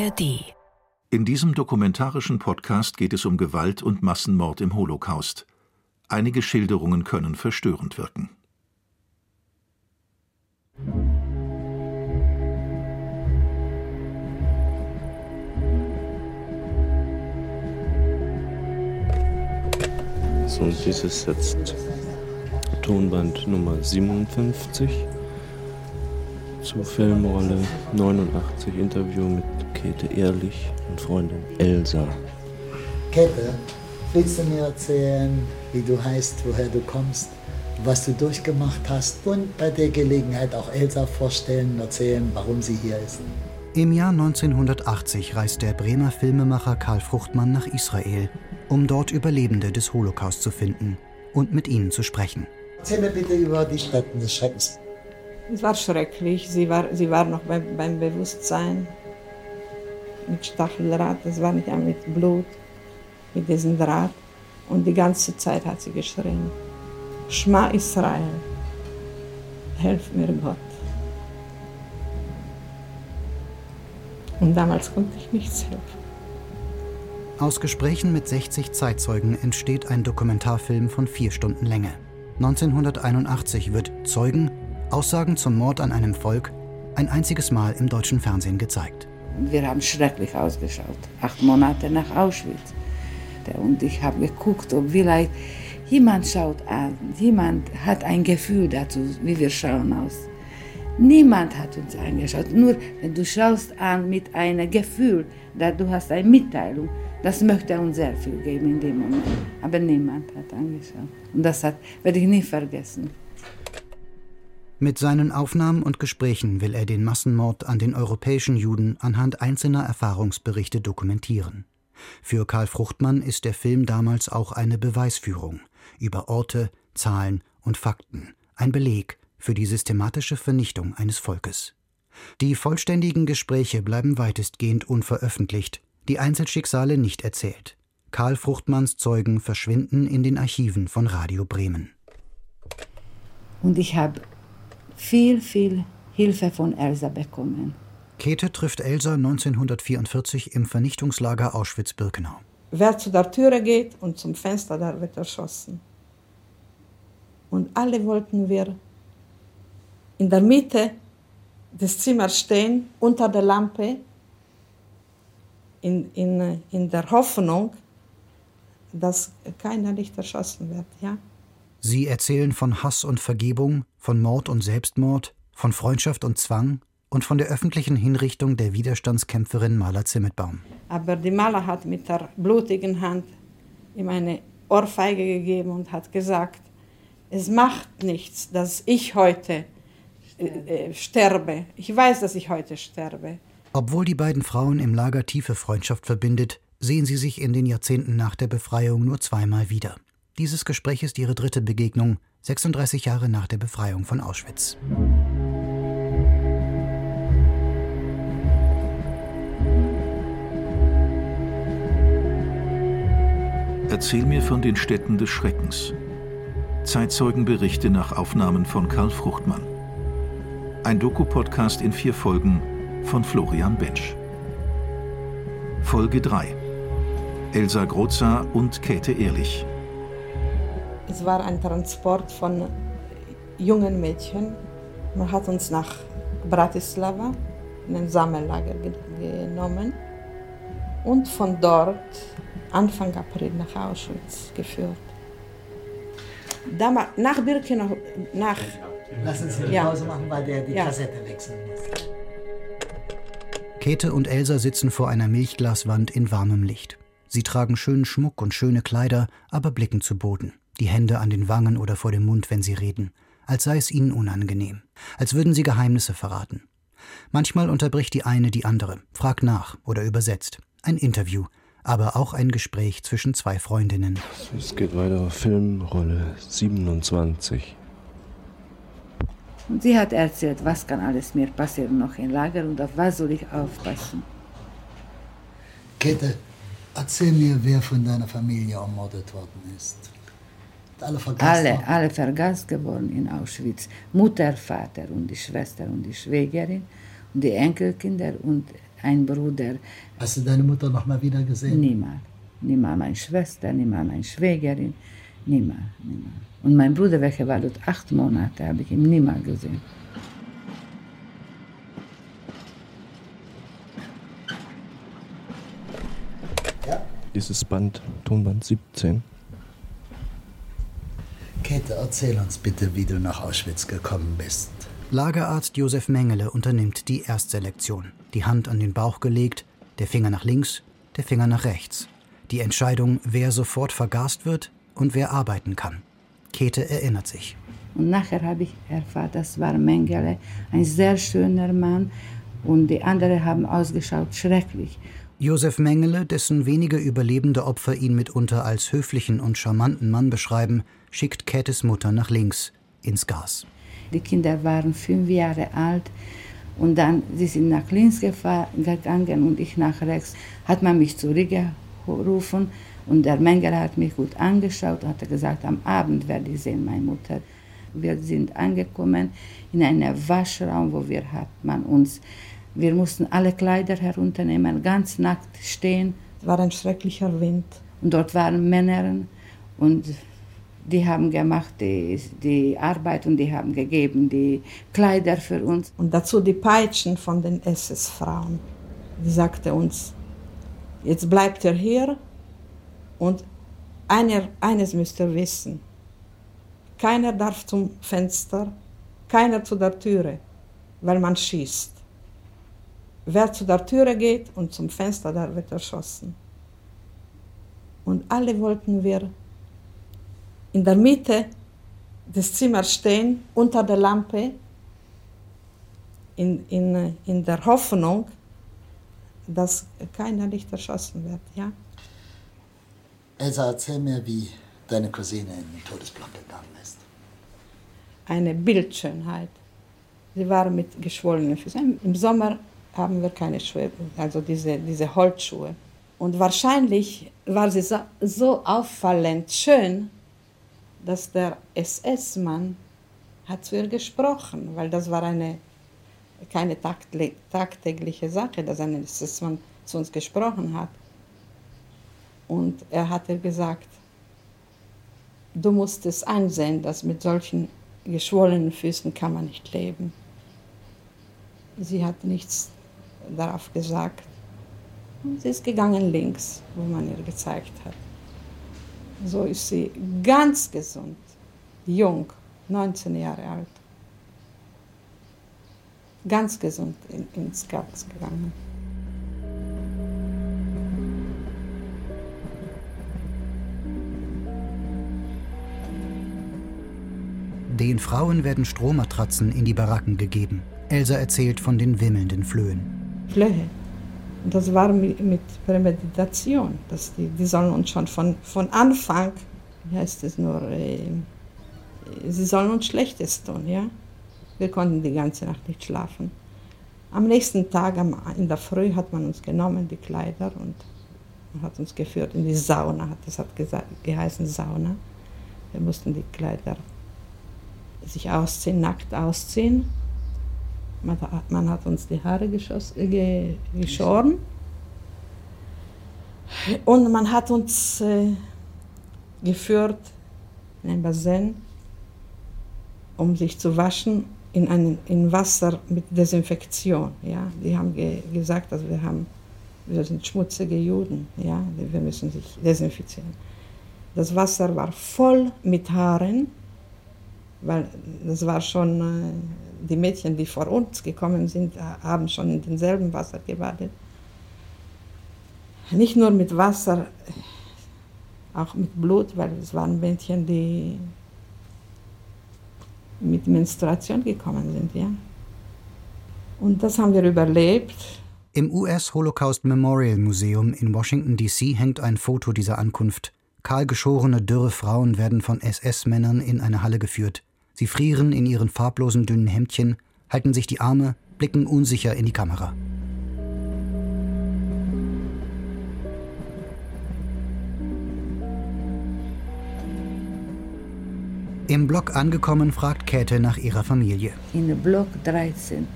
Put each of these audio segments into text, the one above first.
ARD. In diesem dokumentarischen Podcast geht es um Gewalt und Massenmord im Holocaust. Einige Schilderungen können verstörend wirken. So, und dies ist jetzt Tonband Nummer 57 zur Filmrolle 89 Interview mit Käthe Ehrlich und Freundin Elsa. Käthe, willst du mir erzählen, wie du heißt, woher du kommst, was du durchgemacht hast und bei der Gelegenheit auch Elsa vorstellen und erzählen, warum sie hier ist? Im Jahr 1980 reist der Bremer Filmemacher Karl Fruchtmann nach Israel, um dort Überlebende des Holocaust zu finden und mit ihnen zu sprechen. Erzähl mir bitte über die Stätten des Schreckens. Es war schrecklich. Sie war, sie war noch beim, beim Bewusstsein. Mit Stacheldraht, das war nicht mit Blut, mit diesem Draht. Und die ganze Zeit hat sie geschrien: Schma Israel, helf mir Gott. Und damals konnte ich nichts helfen. Aus Gesprächen mit 60 Zeitzeugen entsteht ein Dokumentarfilm von vier Stunden Länge. 1981 wird Zeugen Aussagen zum Mord an einem Volk ein einziges Mal im deutschen Fernsehen gezeigt. Wir haben schrecklich ausgeschaut, acht Monate nach Auschwitz. Und ich habe geguckt, ob vielleicht jemand schaut an, jemand hat ein Gefühl dazu, wie wir schauen aus. Niemand hat uns angeschaut. Nur wenn du schaust an mit einem Gefühl, dass du hast eine Mitteilung, das möchte uns sehr viel geben in dem Moment. Aber niemand hat angeschaut. Und das werde ich nie vergessen. Mit seinen Aufnahmen und Gesprächen will er den Massenmord an den europäischen Juden anhand einzelner Erfahrungsberichte dokumentieren. Für Karl Fruchtmann ist der Film damals auch eine Beweisführung über Orte, Zahlen und Fakten, ein Beleg für die systematische Vernichtung eines Volkes. Die vollständigen Gespräche bleiben weitestgehend unveröffentlicht, die Einzelschicksale nicht erzählt. Karl Fruchtmanns Zeugen verschwinden in den Archiven von Radio Bremen. Und ich habe viel, viel Hilfe von Elsa bekommen. Käthe trifft Elsa 1944 im Vernichtungslager Auschwitz-Birkenau. Wer zu der Türe geht und zum Fenster, da wird erschossen. Und alle wollten wir in der Mitte des Zimmers stehen, unter der Lampe, in, in, in der Hoffnung, dass keiner nicht erschossen wird. Ja? Sie erzählen von Hass und Vergebung, von Mord und Selbstmord, von Freundschaft und Zwang und von der öffentlichen Hinrichtung der Widerstandskämpferin Maler Zimmetbaum. Aber die Maler hat mit der blutigen Hand ihm eine Ohrfeige gegeben und hat gesagt, es macht nichts, dass ich heute äh, äh, sterbe. Ich weiß, dass ich heute sterbe. Obwohl die beiden Frauen im Lager tiefe Freundschaft verbindet, sehen sie sich in den Jahrzehnten nach der Befreiung nur zweimal wieder. Dieses Gespräch ist ihre dritte Begegnung, 36 Jahre nach der Befreiung von Auschwitz. Erzähl mir von den Städten des Schreckens. Zeitzeugenberichte nach Aufnahmen von Karl Fruchtmann. Ein Doku-Podcast in vier Folgen von Florian Bensch. Folge 3. Elsa Groza und Käthe Ehrlich. Es war ein Transport von jungen Mädchen. Man hat uns nach Bratislava in ein Sammellager genommen und von dort Anfang April nach Auschwitz geführt. Damals, nach Birkenau, nach... Lass uns eine Pause machen, weil der die ja. Kassette wechseln muss. Käthe und Elsa sitzen vor einer Milchglaswand in warmem Licht. Sie tragen schönen Schmuck und schöne Kleider, aber blicken zu Boden die Hände an den Wangen oder vor dem Mund, wenn sie reden, als sei es ihnen unangenehm, als würden sie Geheimnisse verraten. Manchmal unterbricht die eine die andere, fragt nach oder übersetzt. Ein Interview, aber auch ein Gespräch zwischen zwei Freundinnen. Es geht weiter, Filmrolle 27. Und sie hat erzählt, was kann alles mir passieren noch im Lager und auf was soll ich aufpassen. Käthe, erzähl mir, wer von deiner Familie ermordet worden ist alle vergast alle, alle vergast geworden in Auschwitz. Mutter, Vater und die Schwester und die Schwägerin und die Enkelkinder und ein Bruder. Hast du deine Mutter noch mal wieder gesehen? Niemals. Niemals meine Schwester, niemals meine Schwägerin. Niemals, niemals. Und mein Bruder, welcher war dort acht Monate, habe ich ihn niemals gesehen. Dieses Band, Tonband 17. Käthe, erzähl uns bitte, wie du nach Auschwitz gekommen bist. Lagerarzt Josef Mengele unternimmt die Erstselektion. Die Hand an den Bauch gelegt, der Finger nach links, der Finger nach rechts. Die Entscheidung, wer sofort vergast wird und wer arbeiten kann. Käthe erinnert sich. Und nachher habe ich erfahren, das war Mengele, ein sehr schöner Mann. Und die anderen haben ausgeschaut schrecklich. Josef Mengele, dessen wenige überlebende Opfer ihn mitunter als höflichen und charmanten Mann beschreiben, schickt Käthes Mutter nach links, ins Gas. Die Kinder waren fünf Jahre alt und dann sie sind nach links gegangen und ich nach rechts. Hat man mich zurückgerufen und der Mengele hat mich gut angeschaut und hat gesagt, am Abend werde ich sehen, meine Mutter. Wir sind angekommen in einen Waschraum, wo wir hat man uns wir mussten alle Kleider herunternehmen, ganz nackt stehen. Es war ein schrecklicher Wind. Und dort waren Männer und die haben gemacht die, die Arbeit und die haben gegeben die Kleider für uns. Und dazu die Peitschen von den SS-Frauen. Die sagte uns, jetzt bleibt ihr hier und einer, eines müsst ihr wissen. Keiner darf zum Fenster, keiner zu der Türe, weil man schießt. Wer zu der Türe geht und zum Fenster, da wird erschossen. Und alle wollten wir in der Mitte des Zimmers stehen, unter der Lampe, in, in, in der Hoffnung, dass keiner nicht erschossen wird. Ja? Elsa, erzähl mir, wie deine Cousine in den Todesblock gegangen ist. Eine Bildschönheit. Sie war mit geschwollenen Füßen. Im Sommer haben wir keine Schuhe, also diese, diese Holzschuhe. Und wahrscheinlich war sie so, so auffallend schön, dass der SS-Mann hat zu ihr gesprochen, weil das war eine keine tagtägliche Sache, dass ein SS-Mann zu uns gesprochen hat. Und er hat ihr gesagt, du musst es einsehen, dass mit solchen geschwollenen Füßen kann man nicht leben. Sie hat nichts darauf gesagt. Sie ist gegangen links, wo man ihr gezeigt hat. So ist sie ganz gesund, jung, 19 Jahre alt. Ganz gesund in, ins Gas gegangen. Den Frauen werden Strohmatratzen in die Baracken gegeben. Elsa erzählt von den wimmelnden Flöhen. Flöhe. Das war mit, Prämeditation. Dass die, die sollen uns schon von, von Anfang, wie heißt es nur, äh, sie sollen uns Schlechtes tun, ja. Wir konnten die ganze Nacht nicht schlafen. Am nächsten Tag, in der Früh, hat man uns genommen, die Kleider, und hat uns geführt in die Sauna, das hat geheißen Sauna. Wir mussten die Kleider sich ausziehen, nackt ausziehen man, hat uns die Haare geschoss, äh, geschoren. Und man hat uns äh, geführt in ein Bassin, um sich zu waschen in, ein, in Wasser mit Desinfektion. Ja? Die haben ge gesagt, dass wir, haben, wir sind schmutzige Juden, ja? wir müssen sich desinfizieren. Das Wasser war voll mit Haaren, weil das war schon äh, die Mädchen, die vor uns gekommen sind, haben schon in demselben Wasser gebadet. Nicht nur mit Wasser, auch mit Blut, weil es waren Mädchen, die mit Menstruation gekommen sind, ja. Und das haben wir überlebt. Im US Holocaust Memorial Museum in Washington, D.C. hängt ein Foto dieser Ankunft. Kahlgeschorene, dürre Frauen werden von SS-Männern in eine Halle geführt. Sie frieren in ihren farblosen dünnen Hemdchen, halten sich die Arme, blicken unsicher in die Kamera. Im Block angekommen, fragt Käthe nach ihrer Familie. In Block 13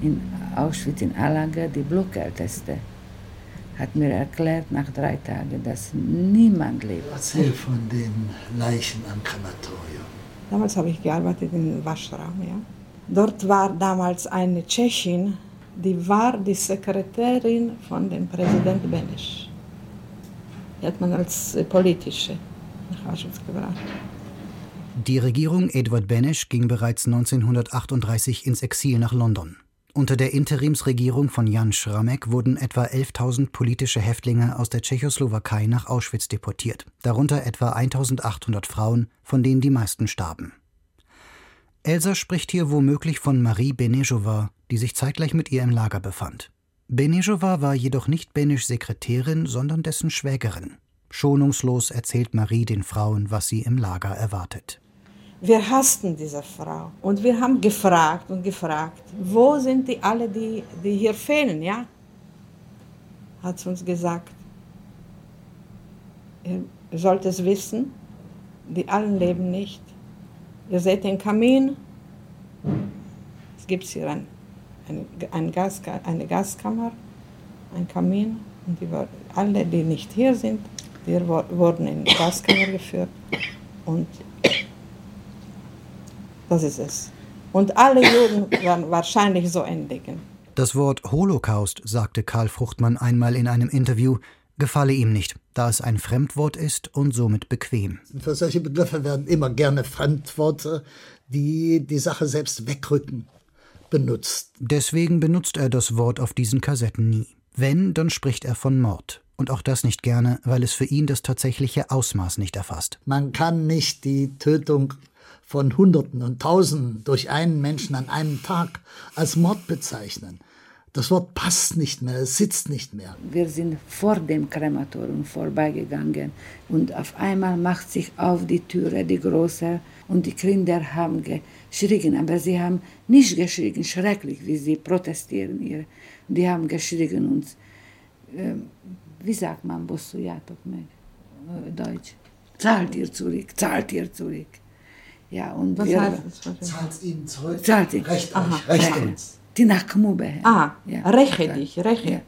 in Auschwitz in Allaga, die Blockälteste, hat mir erklärt nach drei Tagen, dass niemand lebt. Erzähl von den Leichen am Krematorium. Damals habe ich gearbeitet im Waschraum. Ja. Dort war damals eine Tschechin, die war die Sekretärin von dem Präsident Benesch. Die hat man als politische nach Auschwitz gebracht. Die Regierung Edward Benesch ging bereits 1938 ins Exil nach London. Unter der Interimsregierung von Jan Schramek wurden etwa 11.000 politische Häftlinge aus der Tschechoslowakei nach Auschwitz deportiert, darunter etwa 1.800 Frauen, von denen die meisten starben. Elsa spricht hier womöglich von Marie Benejova, die sich zeitgleich mit ihr im Lager befand. Benejova war jedoch nicht Beneschs Sekretärin, sondern dessen Schwägerin. Schonungslos erzählt Marie den Frauen, was sie im Lager erwartet. Wir hassten diese Frau und wir haben gefragt und gefragt, wo sind die alle, die, die hier fehlen, ja? Hat sie uns gesagt. Ihr sollt es wissen, die allen leben nicht. Ihr seht den Kamin. Es gibt hier ein, ein, ein Gas, eine Gaskammer, ein Kamin. Und die, alle, die nicht hier sind, die wurden in die Gaskammer geführt. Und das ist es. Und alle Juden werden wahrscheinlich so endigen. Das Wort Holocaust, sagte Karl Fruchtmann einmal in einem Interview, gefalle ihm nicht, da es ein Fremdwort ist und somit bequem. Für solche Begriffe werden immer gerne Fremdworte, die die Sache selbst wegrücken, benutzt. Deswegen benutzt er das Wort auf diesen Kassetten nie. Wenn, dann spricht er von Mord. Und auch das nicht gerne, weil es für ihn das tatsächliche Ausmaß nicht erfasst. Man kann nicht die Tötung von Hunderten und Tausenden durch einen Menschen an einem Tag als Mord bezeichnen. Das Wort passt nicht mehr, es sitzt nicht mehr. Wir sind vor dem Krematorium vorbeigegangen und auf einmal macht sich auf die Türe die große und die Kinder haben geschrien, aber sie haben nicht geschrien, schrecklich, wie sie protestieren. Hier. Die haben geschrien und, äh, wie sagt man, Bossujatok, äh, Deutsch, zahlt ihr zurück, zahlt ihr zurück. Ja, und Was wir, heißt das? Zahlt ihnen zurück. Zahlt ihn. Recht Aha. euch, recht Ja. uns. Die Nachmube. Ah, Ja. räche Ja. dich, räche,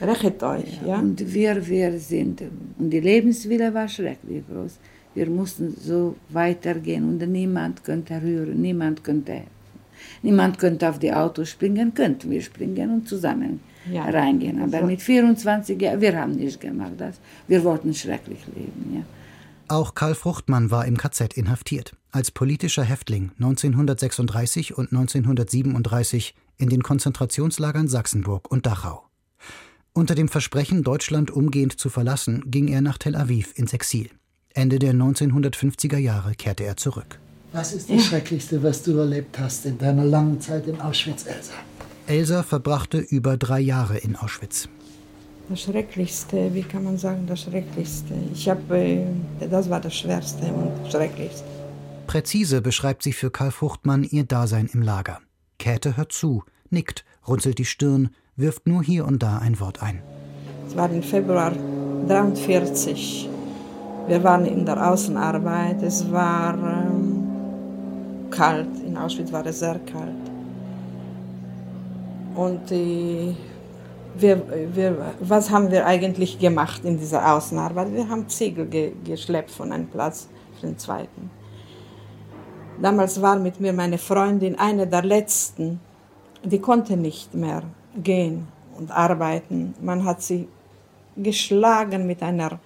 rächet euch. Ja. Und wir, wir sind, und die Lebenswille war schrecklich groß. Wir mussten so weitergehen und niemand könnte rühren, niemand könnte helfen. Niemand könnte auf die Autos springen, könnten wir springen und zusammen Ja. reingehen. Aber mit 24 Jahren, wir haben nicht gemacht das. Wir wollten schrecklich leben, ja. Auch Karl Fruchtmann war im KZ inhaftiert, als politischer Häftling 1936 und 1937 in den Konzentrationslagern Sachsenburg und Dachau. Unter dem Versprechen, Deutschland umgehend zu verlassen, ging er nach Tel Aviv ins Exil. Ende der 1950er Jahre kehrte er zurück. Was ist das Schrecklichste, was du erlebt hast in deiner langen Zeit in Auschwitz, Elsa? Elsa verbrachte über drei Jahre in Auschwitz. Das Schrecklichste, wie kann man sagen, das Schrecklichste? Ich habe, äh, das war das Schwerste und Schrecklichste. Präzise beschreibt sie für Karl Fruchtmann ihr Dasein im Lager. Käthe hört zu, nickt, runzelt die Stirn, wirft nur hier und da ein Wort ein. Es war im Februar 43. Wir waren in der Außenarbeit. Es war ähm, kalt. In Auschwitz war es sehr kalt. Und äh, wir, wir, was haben wir eigentlich gemacht in dieser Außenarbeit? Wir haben Ziegel ge geschleppt von einem Platz auf den zweiten. Damals war mit mir meine Freundin, eine der letzten, die konnte nicht mehr gehen und arbeiten. Man hat sie geschlagen mit einer,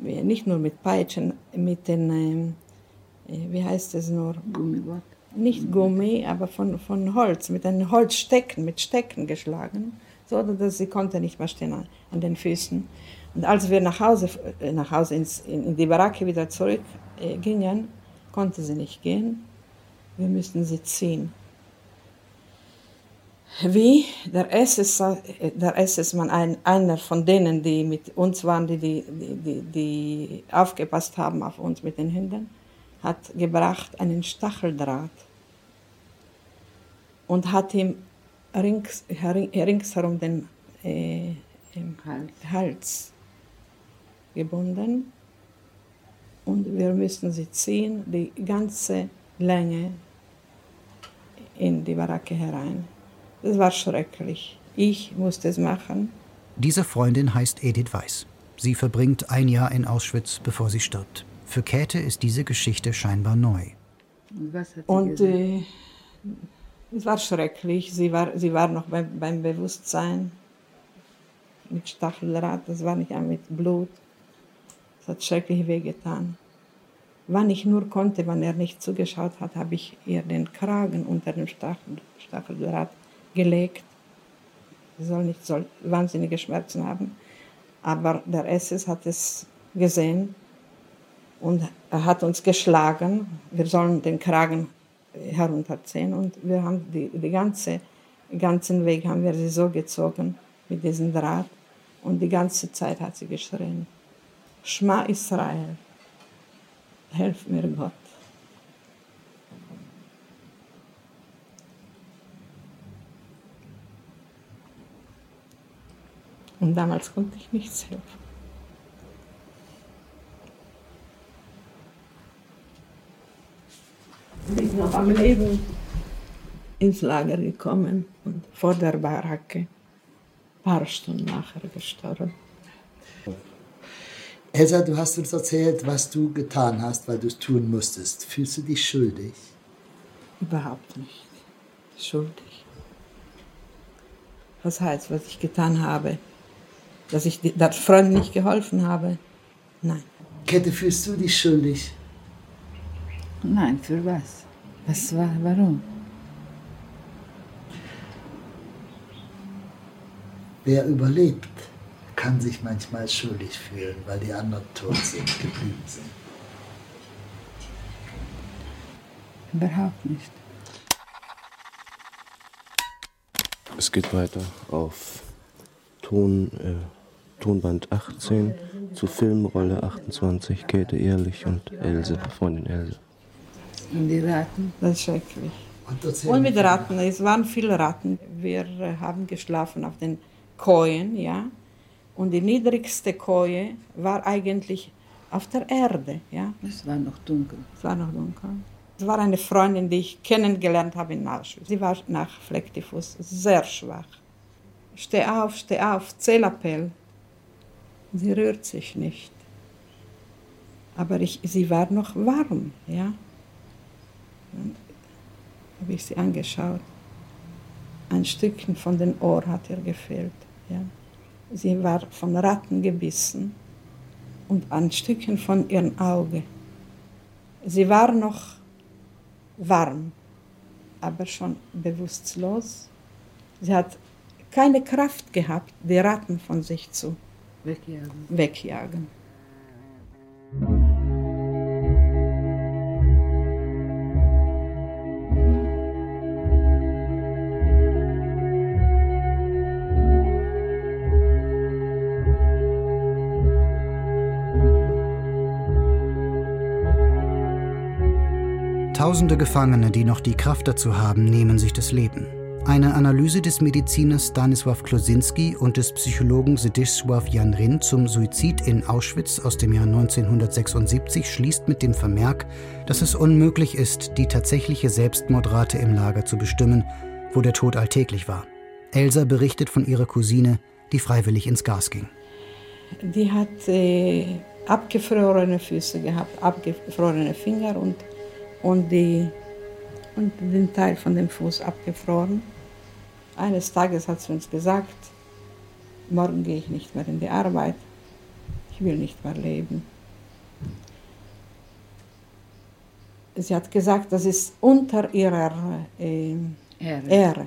nicht nur mit Peitschen, mit den, ähm, wie heißt es nur? Gummiband. Nicht Gummi, aber von, von Holz, mit einem Holzstecken, mit Stecken geschlagen, so dass sie konnte nicht mehr stehen an, an den Füßen. Und als wir nach Hause, äh, nach Hause ins, in, die Baracke wieder zurück äh, konnte sie nicht gehen. Wir mussten sie ziehen. Wie der SS, der SS-Mann, ein, einer von denen, die mit uns waren, die, die, die, die aufgepasst haben auf uns mit den Hunden, hat gebracht einen Stacheldraht und hat ihm rings, ringsherum den äh, im Hals. Hals gebunden Und wir müssten sie ziehen, die ganze Länge in die Baracke herein. Das war schrecklich. Ich musste es machen. Diese Freundin heißt Edith Weiß. Sie verbringt ein Jahr in Auschwitz, bevor sie stirbt. Für Käthe ist diese Geschichte scheinbar neu. Und äh, es war schrecklich. Sie war, sie war noch beim, beim Bewusstsein mit Stacheldraht, das war nicht mit Blut. Es hat schrecklich wehgetan. Wann ich nur konnte, wann er nicht zugeschaut hat, habe ich ihr den Kragen unter dem Stachel, Stacheldraht gelegt. Sie soll nicht so wahnsinnige Schmerzen haben. Aber der SS hat es gesehen und er hat uns geschlagen. Wir sollen den Kragen herunterziehen und wir haben die, die ganze, ganzen Weg haben wir sie so gezogen mit diesem Draht und die ganze Zeit hat sie geschrien. Schma Israel, helf mir Gott. Und damals konnte ich nichts helfen. Bin noch am Leben ins Lager gekommen und vor der Baracke, ein paar Stunden nachher gestorben. Elsa, du hast uns erzählt, was du getan hast, weil du es tun musstest. Fühlst du dich schuldig? Überhaupt nicht schuldig. Was heißt, was ich getan habe? Dass ich der Freund nicht geholfen habe? Nein. Kette, fühlst du dich schuldig? Nein, für was? Was war, warum? Wer überlebt, kann sich manchmal schuldig fühlen, weil die anderen tot sind, geblieben sind. Überhaupt nicht. Es geht weiter auf Ton, äh, Tonband 18 zu Filmrolle 28, Käthe Ehrlich und Else, Freundin Else. Und die Ratten? Das ist schrecklich. Und, Und mit Ratten, es waren viele Ratten. Wir äh, haben geschlafen auf den Kojen, ja. Und die niedrigste Koje war eigentlich auf der Erde, ja. Es war noch dunkel. Es war noch dunkel. Es war eine Freundin, die ich kennengelernt habe in Auschwitz. Sie war nach Flecktyphus sehr schwach. Steh auf, steh auf, Zählappell. Sie rührt sich nicht. Aber ich, sie war noch warm, ja. Dann habe ich sie angeschaut. Ein Stückchen von dem Ohr hat ihr gefehlt, ja. Sie war von Ratten gebissen und ein Stückchen von ihrem Auge. Sie war noch warm, aber schon bewusstlos. Sie hat keine Kraft gehabt, die Ratten von sich zu Wegjagen. wegjagen. Tausende Gefangene, die noch die Kraft dazu haben, nehmen sich das Leben. Eine Analyse des Mediziners Stanisław Klosinski und des Psychologen Zdzisław Janrin zum Suizid in Auschwitz aus dem Jahr 1976 schließt mit dem Vermerk, dass es unmöglich ist, die tatsächliche Selbstmordrate im Lager zu bestimmen, wo der Tod alltäglich war. Elsa berichtet von ihrer Cousine, die freiwillig ins Gas ging. Die hat äh, abgefrorene Füße gehabt, abgefrorene Finger und, und, die, und den Teil von dem Fuß abgefroren. Eines Tages hat sie uns gesagt, morgen gehe ich nicht mehr in die Arbeit, ich will nicht mehr leben. Sie hat gesagt, das ist unter ihrer äh, Ehre. Ehre,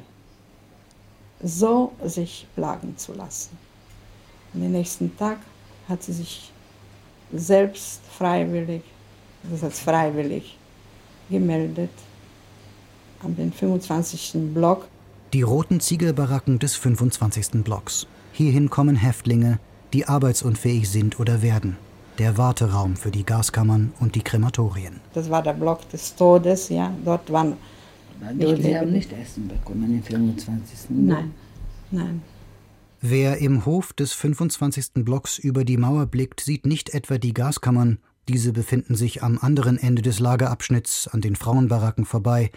so sich plagen zu lassen. Und den nächsten Tag hat sie sich selbst freiwillig, das heißt freiwillig, gemeldet an den 25. Block. Die roten Ziegelbaracken des 25. Blocks. Hierhin kommen Häftlinge, die arbeitsunfähig sind oder werden. Der Warteraum für die Gaskammern und die Krematorien. Das war der Block des Todes, ja. Dort waren. Aber nicht, Die sie haben nicht Essen bekommen im 25. Nein, nein. Wer im Hof des 25. Blocks über die Mauer blickt, sieht nicht etwa die Gaskammern Diese befinden sich am anderen Ende des Lagerabschnitts an den Frauenbaracken vorbei,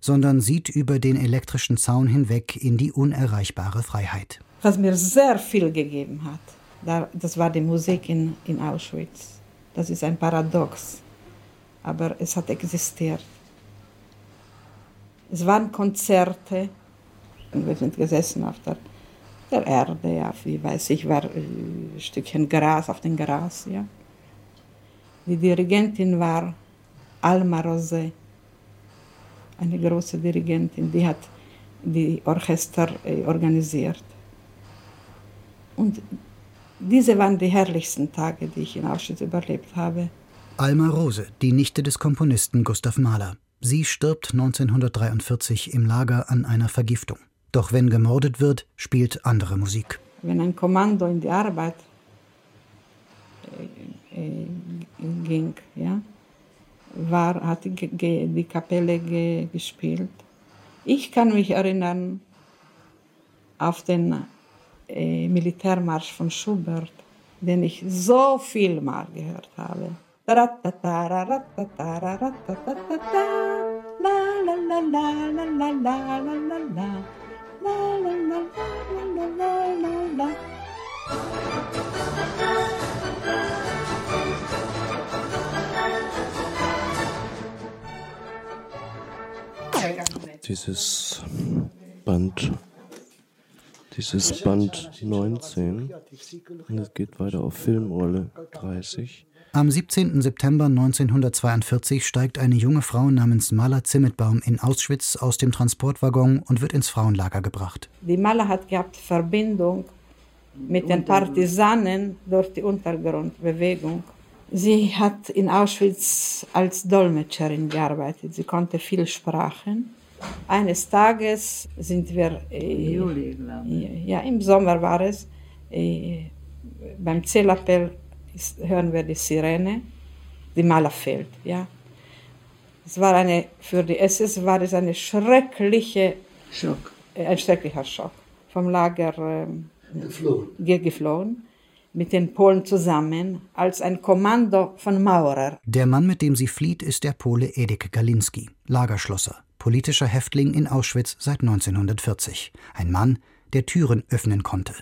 sondern sieht über den elektrischen Zaun hinweg in die unerreichbare Freiheit. Was mir sehr viel gegeben hat, das war die Musik in, in Auschwitz. Das ist ein Paradox, aber es hat existiert. Es waren Konzerte, und wir sind gesessen auf der, der Erde, ja, wie weiß ich, war ein Stückchen Gras auf dem Gras, ja. Die Dirigentin war Alma Rosé, eine große Dirigentin, die hat die Orchester äh, organisiert. Und diese waren die herrlichsten Tage, die ich in Auschwitz überlebt habe. Alma Rose, die Nichte des Komponisten Gustav Mahler. Sie stirbt 1943 im Lager an einer Vergiftung. Doch wenn gemordet wird, spielt andere Musik. Wenn ein Kommando in die Arbeit äh, ging, ja, war, hat die, Kapelle ge, gespielt. Ich kann mich erinnern auf den äh, Militärmarsch von Schubert, den ich so viel mal gehört habe. Dieses Band, dieses Band 19, und es geht weiter auf Filmrolle 30. Am 17. September 1942 steigt eine junge Frau namens Mala Zimmetbaum in Auschwitz aus dem Transportwaggon und wird ins Frauenlager gebracht. Die Mala hat gehabt Verbindung mit den Partisanen durch die Untergrundbewegung. Sie hat in Auschwitz als Dolmetscherin gearbeitet. Sie konnte viele Sprachen. Eines Tages sind wir, äh, Juli, ja, im Sommer war es, äh, beim Zählappell hören wir die Sirene, die Maler fehlt. Ja. Es war eine, für die SS war es eine schreckliche Schock. Äh, ein schrecklicher Schock. Vom Lager äh, geflohen. geflohen mit den Polen zusammen als ein Kommando von Maurer. Der Mann, mit dem sie flieht, ist der Pole Edek Galinski, Lagerschlosser, politischer Häftling in Auschwitz seit 1940. Ein Mann, der Türen öffnen konnte.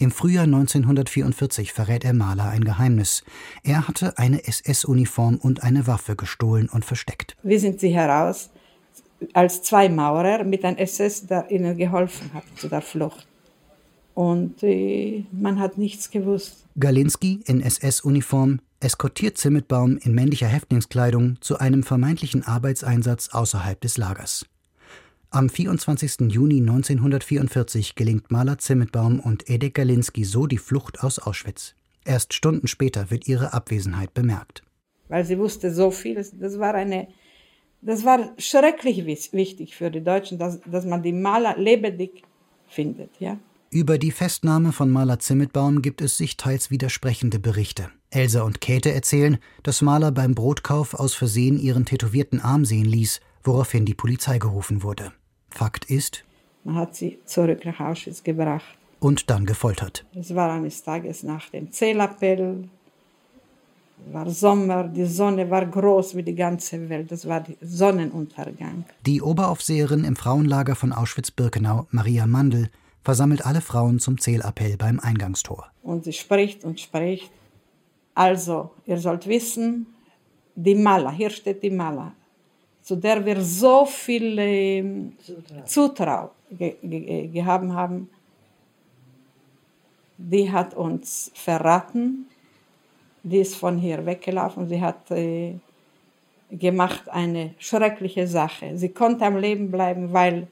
Im Frühjahr 1944 verrät er Mahler ein Geheimnis. Er hatte eine SS-Uniform und eine Waffe gestohlen und versteckt. Wie sind sie heraus? Als zwei Maurer mit einem SS, der ihnen geholfen hat zu der Flucht. Und äh, man hat nichts gewusst. Galinski in SS-Uniform eskortiert Zimmetbaum in männlicher Häftlingskleidung zu einem vermeintlichen Arbeitseinsatz außerhalb des Lagers. Am 24. Juni 1944 gelingt Maler Zimmetbaum und Edek Galinski so die Flucht aus Auschwitz. Erst Stunden später wird ihre Abwesenheit bemerkt. Weil sie wusste so viel, das war eine, das war schrecklich wichtig für die Deutschen, dass, dass man die Maler lebendig findet, ja. Über die Festnahme von Maler Zimmetbaum gibt es sich teils widersprechende Berichte. Elsa und Käthe erzählen, dass Maler beim Brotkauf aus Versehen ihren tätowierten Arm sehen ließ, woraufhin die Polizei gerufen wurde. Fakt ist, man hat sie zurück nach Auschwitz gebracht. Und dann gefoltert. Es war eines Tages nach dem Zählappell, war Sommer, die Sonne war groß wie die ganze Welt, das war der Sonnenuntergang. Die Oberaufseherin im Frauenlager von Auschwitz-Birkenau, Maria Mandl, versammelt alle Frauen zum Zählappell beim Eingangstor. Und sie spricht und spricht. Also, ihr sollt wissen, die Mala, hier steht die Mala, zu der wir so viel äh, Zutrauen ge ge gehabt haben, die hat uns verraten, die ist von hier weggelaufen, sie hat äh, gemacht eine schreckliche Sache. Sie konnte am Leben bleiben, weil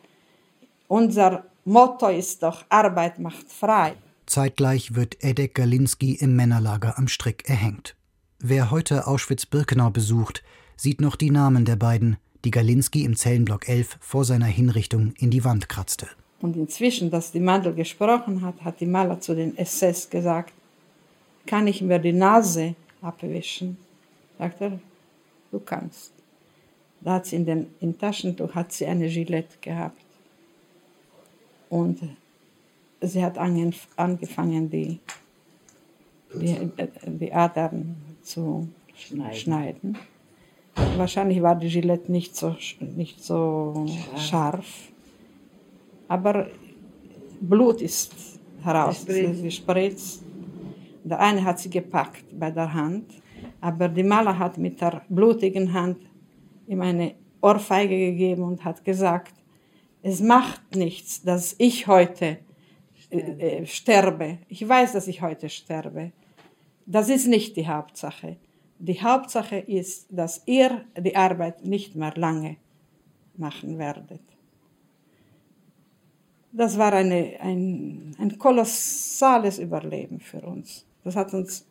unser Motto ist doch Arbeit macht frei. Zeitgleich wird Edek Galinski im Männerlager am Strick erhängt. Wer heute Auschwitz-Birkenau besucht, sieht noch die Namen der beiden, die Galinski im Zellenblock 11 vor seiner Hinrichtung in die Wand kratzte. Und inzwischen, dass die Mandel gesprochen hat, hat die Maler zu den SS gesagt, kann ich mir die Nase abwischen? Sagt er, du kannst. Da hat sie in dem in Taschentuch hat sie eine Gillette gehabt. Und sie hat angefangen, die, die, die Adern zu schneiden. schneiden. Wahrscheinlich war die Gillette nicht so, nicht so scharf. Aber Blut ist heraus Gespritzt. gespritzt. Der eine hat sie gepackt bei der Hand, aber die Maler hat mit der blutigen Hand ihm eine Ohrfeige gegeben und hat gesagt, es macht nichts, dass ich heute äh, äh, sterbe. Ich weiß, dass ich heute sterbe. Das ist nicht die Hauptsache. Die Hauptsache ist, dass ihr die Arbeit nicht mehr lange machen werdet. Das war eine, ein, ein kolossales Überleben für uns. Das hat uns,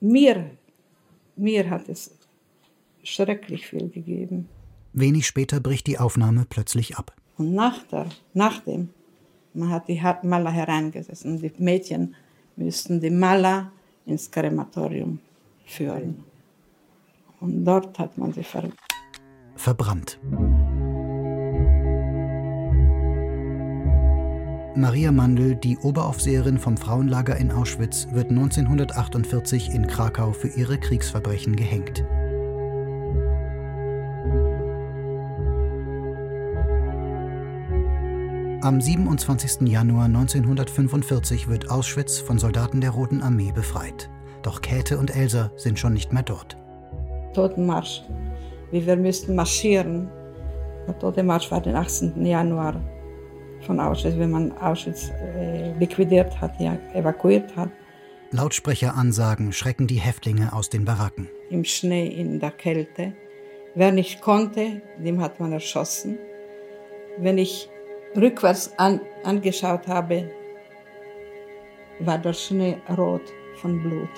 mir, mir hat es schrecklich viel gegeben. Wenig später bricht die Aufnahme plötzlich ab. Und nach, der, nach dem, man hat die Maler hereingesessen. Die Mädchen müssten die Maler ins Krematorium führen. Und dort hat man sie ver verbrannt. Maria Mandl, die Oberaufseherin vom Frauenlager in Auschwitz, wird 1948 in Krakau für ihre Kriegsverbrechen gehängt. Am 27. Januar 1945 wird Auschwitz von Soldaten der Roten Armee befreit. Doch Käthe und Elsa sind schon nicht mehr dort. Totenmarsch. Wie wir müssten marschieren. Der Totenmarsch war den 18. Januar von Auschwitz, wenn man Auschwitz äh, liquidiert hat, ja, evakuiert hat. Lautsprecheransagen schrecken die Häftlinge aus den Baracken. Im Schnee, in der Kälte. Wer nicht konnte, dem hat man erschossen. Wenn ich rückwärts an, angeschaut habe, war der Schnee rot von Blut.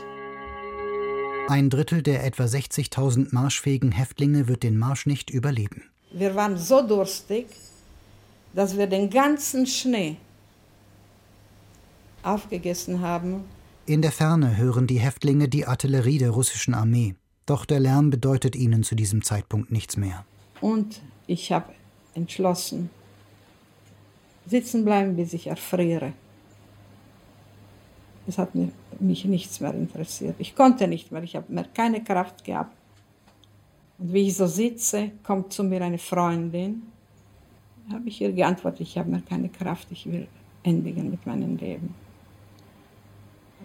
Ein Drittel der etwa 60.000 marschfähigen Häftlinge wird den Marsch nicht überleben. Wir waren so durstig, dass wir den ganzen Schnee aufgegessen haben. In der Ferne hören die Häftlinge die Artillerie der russischen Armee. Doch der Lärm bedeutet ihnen zu diesem Zeitpunkt nichts mehr. Und ich habe entschlossen, sitzen bleiben, bis ich erfriere. Es hat mich nichts mehr interessiert. Ich konnte nicht mehr, ich habe mehr keine Kraft gehabt. Und wie ich so sitze, kommt zu mir eine Freundin. Habe ich ihr geantwortet, ich habe mehr keine Kraft, ich will endigen mit meinem Leben.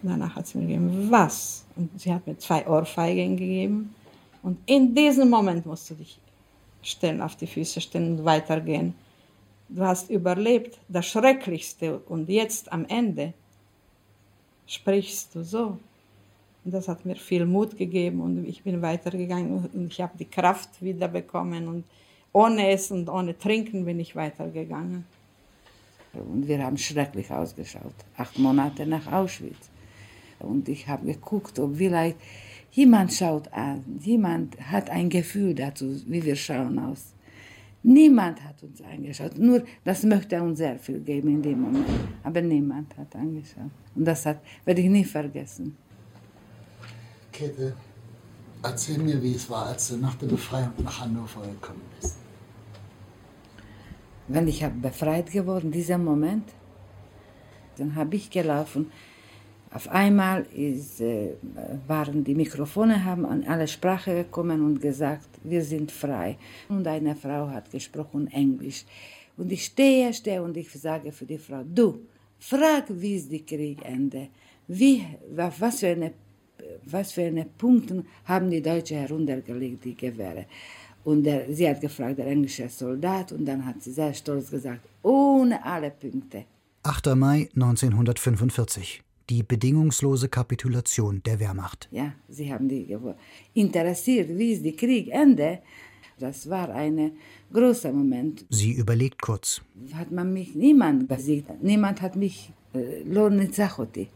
Danach hat sie mir gegeben, was? Und sie hat mir zwei Ohrfeigen gegeben. Und in diesem Moment musst du dich stellen, auf die Füße stellen und weitergehen. Du hast überlebt das Schrecklichste und jetzt am Ende sprichst du so. Und das hat mir viel Mut gegeben und ich bin weitergegangen und ich habe die Kraft wiederbekommen und ohne Essen und ohne Trinken bin ich weitergegangen. Und wir haben schrecklich ausgeschaut. Acht Monate nach Auschwitz. Und ich habe geguckt, ob vielleicht jemand schaut an, jemand hat ein Gefühl dazu, wie wir schauen aus. Niemand hat uns angeschaut. Nur das möchte uns sehr viel geben in dem Moment. Aber niemand hat angeschaut. Und das hat, werde ich nie vergessen. Käthe, erzähl mir, wie es war, als du nach der Befreiung nach Hannover gekommen bist. Wenn ich habe befreit geworden, dieser Moment, dann habe ich gelaufen. Auf einmal ist, äh, waren die Mikrofone haben an alle Sprachen gekommen und gesagt, wir sind frei. Und eine Frau hat gesprochen Englisch. Und ich stehe, stehe und ich sage für die Frau, du, frag, wie ist die Kriegende? Wie, auf was für eine, was für eine Punkte haben die Deutschen heruntergelegt, die Gewehre? Und der, sie hat gefragt, der englische Soldat, und dann hat sie sehr stolz gesagt, ohne alle Punkte. 8. Mai 1945. Die bedingungslose Kapitulation der Wehrmacht. Ja, sie haben die interessiert, wie ist die Kriegende. Das war ein großer Moment. Sie überlegt kurz. Hat man mich niemand besiegt. Niemand hat mich äh, Lorne Zachoti.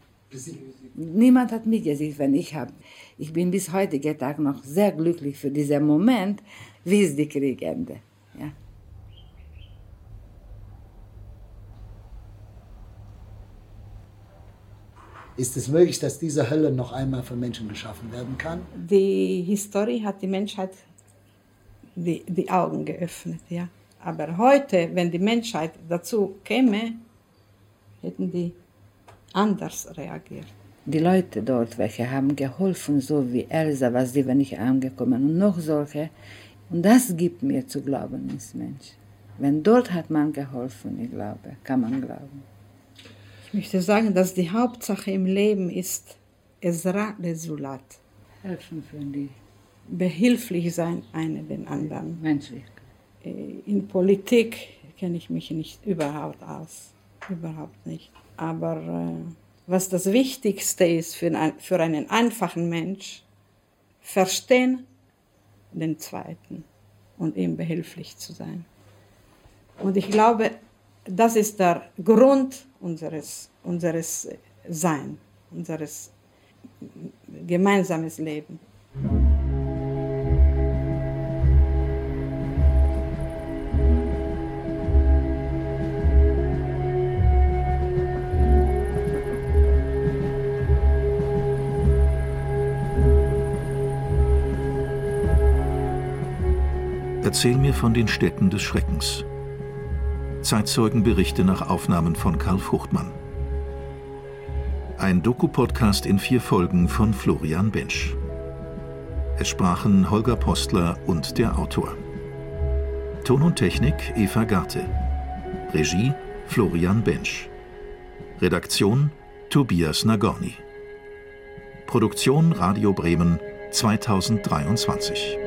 Niemand hat mich gesehen, wenn ich habe. Ich bin bis heutigen Tag noch sehr glücklich für diesen Moment, wie ist die Kriegende. Ja. Ist es möglich, dass diese Hölle noch einmal von Menschen geschaffen werden kann? Die Historie hat die Menschheit die, die Augen geöffnet, ja. Aber heute, wenn die Menschheit dazu käme, hätten die anders reagiert. die Leute dort, welche haben geholfen, so wie Elsa, was sie war nicht angekommen und noch solche. Und das gibt mir zu glauben ins Mensch. Wenn dort hat man geholfen, ich glaube, kann man glauben. Ich möchte sagen, dass die Hauptsache im Leben ist Ezra Resulat. Helfen für die. Behilflich sein, einer den anderen. Menschlich. Äh, in Politik kenne ich mich nicht überhaupt aus. Überhaupt nicht. Aber äh, was das Wichtigste ist für, ein, für einen einfachen Mensch, verstehen den Zweiten und ihm behilflich zu sein. Und ich glaube, das ist der Grund unseres, unseres Sein, unseres gemeinsames Leben. Erzähl mir von den Städten des Schreckens. Zeitzeugenberichte nach Aufnahmen von Karl Fruchtmann. Ein Doku-Podcast in vier Folgen von Florian Bensch. Es sprachen Holger Postler und der Autor. Ton und Technik Eva Garte. Regie Florian Bensch. Redaktion Tobias Nagorny. Produktion Radio Bremen 2023.